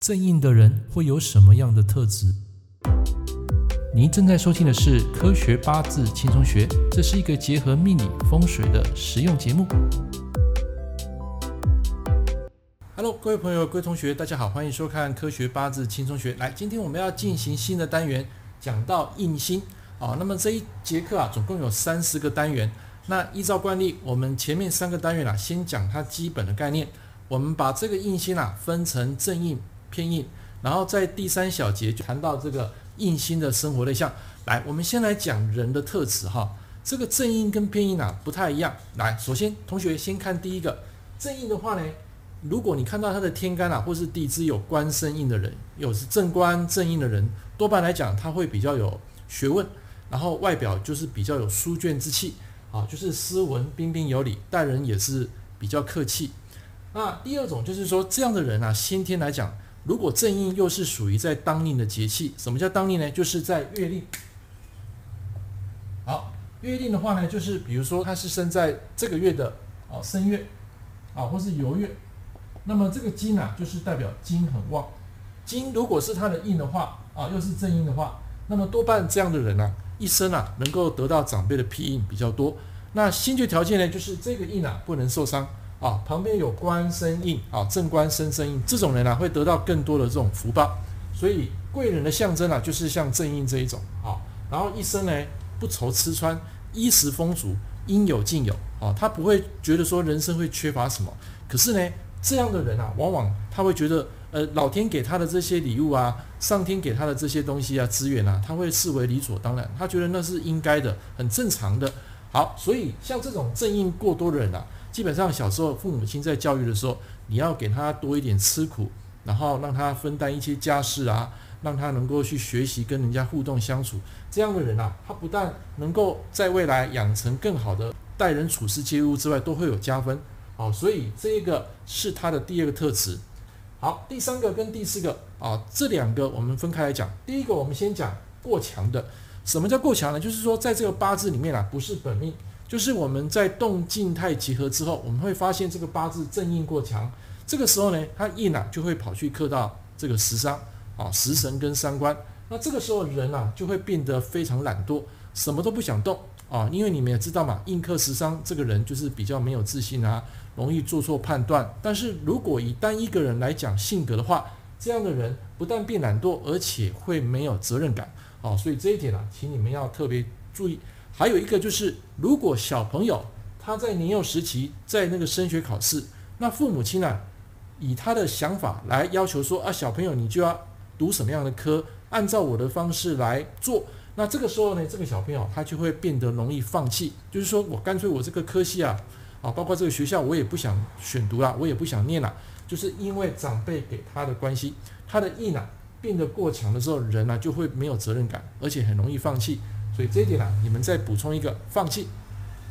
正印的人会有什么样的特质？您正在收听的是《科学八字轻松学》，这是一个结合命理风水的实用节目。Hello，各位朋友、各位同学，大家好，欢迎收看《科学八字轻松学》。来，今天我们要进行新的单元，讲到印星啊。那么这一节课啊，总共有三十个单元。那依照惯例，我们前面三个单元啊，先讲它基本的概念。我们把这个印星啊，分成正印。偏印，然后在第三小节就谈到这个印星的生活类象。来，我们先来讲人的特质哈。这个正印跟偏印啊不太一样。来，首先同学先看第一个正印的话呢，如果你看到他的天干啊或是地支有官生印的人，有是正官正印的人，多半来讲他会比较有学问，然后外表就是比较有书卷之气啊，就是斯文彬彬有礼，待人也是比较客气。那第二种就是说这样的人啊，先天来讲。如果正印又是属于在当令的节气，什么叫当令呢？就是在月令。好，月令的话呢，就是比如说他是生在这个月的啊申月啊，或是酉月，那么这个金啊，就是代表金很旺。金如果是他的印的话啊，又是正印的话，那么多半这样的人啊，一生啊能够得到长辈的庇荫比较多。那先决条件呢，就是这个印啊不能受伤。啊，旁边有官身印啊，正官身身印，这种人呢、啊、会得到更多的这种福报。所以贵人的象征啊，就是像正印这一种啊。然后一生呢不愁吃穿，衣食丰足，应有尽有啊。他不会觉得说人生会缺乏什么。可是呢，这样的人啊，往往他会觉得，呃，老天给他的这些礼物啊，上天给他的这些东西啊，资源啊，他会视为理所当然，他觉得那是应该的，很正常的。好，所以像这种正印过多的人啊。基本上小时候父母亲在教育的时候，你要给他多一点吃苦，然后让他分担一些家事啊，让他能够去学习跟人家互动相处。这样的人啊，他不但能够在未来养成更好的待人处事接物之外，都会有加分。好，所以这一个是他的第二个特质。好，第三个跟第四个啊，这两个我们分开来讲。第一个我们先讲过强的。什么叫过强呢？就是说在这个八字里面啊，不是本命。就是我们在动静态结合之后，我们会发现这个八字正印过强，这个时候呢，它印啊就会跑去克到这个食伤啊，食神跟三官。那这个时候人啊就会变得非常懒惰，什么都不想动啊，因为你们也知道嘛，印克食伤这个人就是比较没有自信啊，容易做错判断。但是如果以单一个人来讲性格的话，这样的人不但变懒惰，而且会没有责任感啊，所以这一点啊，请你们要特别注意。还有一个就是，如果小朋友他在年幼时期在那个升学考试，那父母亲呢、啊，以他的想法来要求说啊，小朋友你就要读什么样的科，按照我的方式来做，那这个时候呢，这个小朋友他就会变得容易放弃，就是说我干脆我这个科系啊，啊，包括这个学校我也不想选读了，我也不想念了，就是因为长辈给他的关系，他的意呢变得过强的时候，人呢、就会没有责任感，而且很容易放弃。所以这一点呢、啊，你们再补充一个放弃。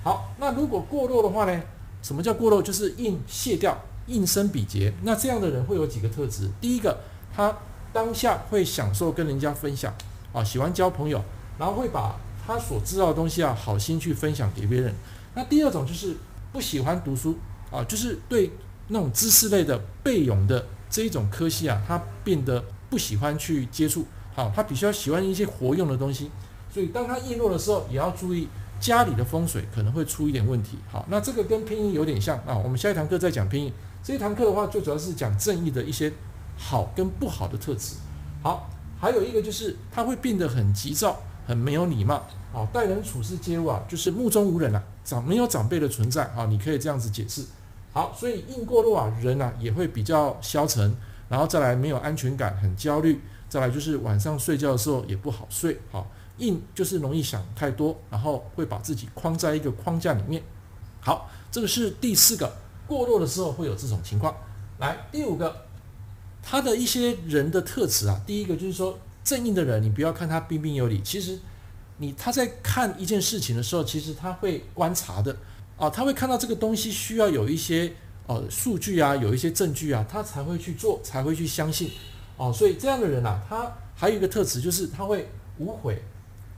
好，那如果过弱的话呢？什么叫过弱？就是印卸掉，印生比劫。那这样的人会有几个特质？第一个，他当下会享受跟人家分享啊，喜欢交朋友，然后会把他所知道的东西啊，好心去分享给别人。那第二种就是不喜欢读书啊，就是对那种知识类的背咏的这一种科系啊，他变得不喜欢去接触。好，他比较喜欢一些活用的东西。所以，当他易落的时候，也要注意家里的风水可能会出一点问题。好，那这个跟拼音有点像啊。我们下一堂课再讲拼音。这一堂课的话，最主要是讲正义的一些好跟不好的特质。好，还有一个就是他会变得很急躁，很没有礼貌。好，待人处事接物啊，就是目中无人啊，长没有长辈的存在啊，你可以这样子解释。好，所以硬过弱啊，人啊也会比较消沉，然后再来没有安全感，很焦虑。再来就是晚上睡觉的时候也不好睡。好。硬就是容易想太多，然后会把自己框在一个框架里面。好，这个是第四个，过弱的时候会有这种情况。来，第五个，他的一些人的特质啊，第一个就是说正印的人，你不要看他彬彬有礼，其实你他在看一件事情的时候，其实他会观察的啊，他会看到这个东西需要有一些呃数据啊，有一些证据啊，他才会去做，才会去相信哦。所以这样的人啊，他还有一个特质就是他会无悔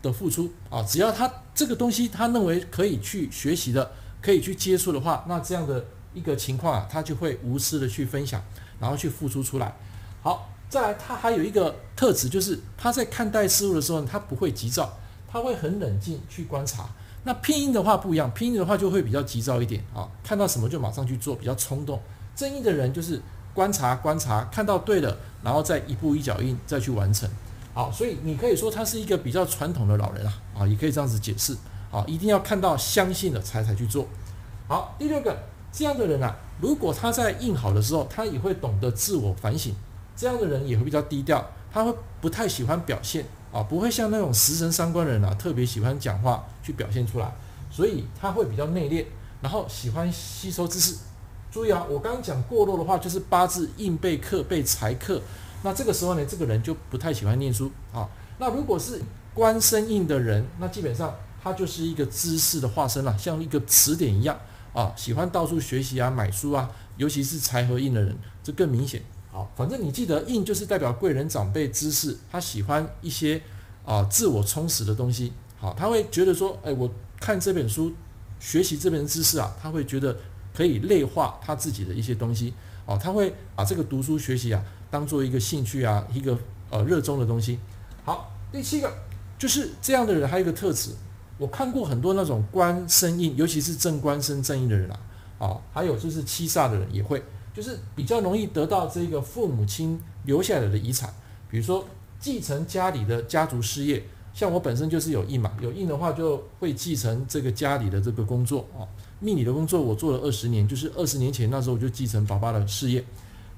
的付出啊，只要他这个东西他认为可以去学习的，可以去接触的话，那这样的一个情况啊，他就会无私的去分享，然后去付出出来。好，再来，他还有一个特质，就是他在看待事物的时候，他不会急躁，他会很冷静去观察。那拼音的话不一样，拼音的话就会比较急躁一点啊，看到什么就马上去做，比较冲动。正义的人就是观察观察，看到对了，然后再一步一脚印再去完成。好，所以你可以说他是一个比较传统的老人啊，啊，也可以这样子解释。啊，一定要看到相信了才才去做。好，第六个，这样的人啊，如果他在印好的时候，他也会懂得自我反省。这样的人也会比较低调，他会不太喜欢表现啊，不会像那种食神伤官的人啊，特别喜欢讲话去表现出来，所以他会比较内敛，然后喜欢吸收知识。注意啊，我刚刚讲过弱的话，就是八字印被克被财克，那这个时候呢，这个人就不太喜欢念书啊。那如果是官生印的人，那基本上他就是一个知识的化身了，像一个词典一样啊，喜欢到处学习啊，买书啊，尤其是财合印的人，这更明显。好，反正你记得印就是代表贵人长辈知识，他喜欢一些啊、自我充实的东西。好，他会觉得说，哎，我看这本书，学习这本知识啊，他会觉得可以内化他自己的一些东西。哦，他会把这个读书学习啊当做一个兴趣啊，一个呃热衷的东西。好，第七个就是这样的人，还有一个特质，我看过很多那种官生印，尤其是正官生正印的人啊，啊，还有就是七煞的人也会。就是比较容易得到这个父母亲留下来的遗产，比如说继承家里的家族事业，像我本身就是有印嘛，有印的话就会继承这个家里的这个工作啊，命理的工作我做了二十年，就是二十年前那时候我就继承爸爸的事业。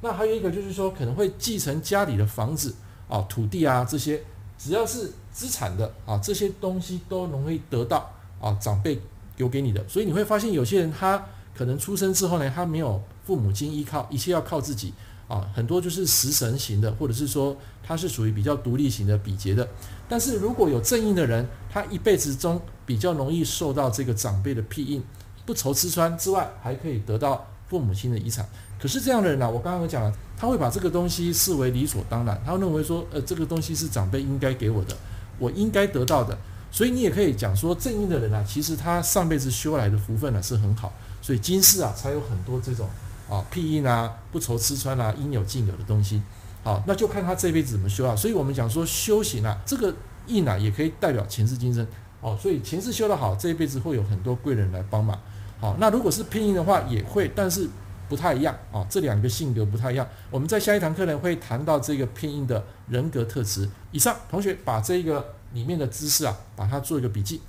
那还有一个就是说可能会继承家里的房子啊、土地啊这些，只要是资产的啊，这些东西都容易得到啊长辈留给你的，所以你会发现有些人他可能出生之后呢，他没有。父母亲依靠，一切要靠自己啊，很多就是食神型的，或者是说他是属于比较独立型的、比劫的。但是如果有正印的人，他一辈子中比较容易受到这个长辈的庇荫，不愁吃穿之外，还可以得到父母亲的遗产。可是这样的人呢、我刚刚讲了，他会把这个东西视为理所当然，他认为说，呃，这个东西是长辈应该给我的，我应该得到的。所以你也可以讲说，正印的人啊，其实他上辈子修来的福分呢、是很好，所以今世啊才有很多这种。啊，庇荫啊，不愁吃穿啊，应有尽有的东西，好，那就看他这辈子怎么修啊。所以我们讲说修行啊，这个印啊，也可以代表前世今生。哦，所以前世修得好，这一辈子会有很多贵人来帮忙。好，那如果是偏印的话，也会，但是不太一样啊。这两个性格不太一样。我们在下一堂课呢会谈到这个偏印的人格特质。以上同学把这个里面的知识啊，把它做一个笔记。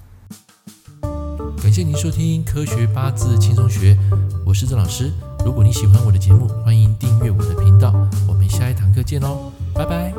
感谢您收听《科学八字轻松学》，我是郑老师。如果你喜欢我的节目，欢迎订阅我的频道。我们下一堂课见喽，拜拜。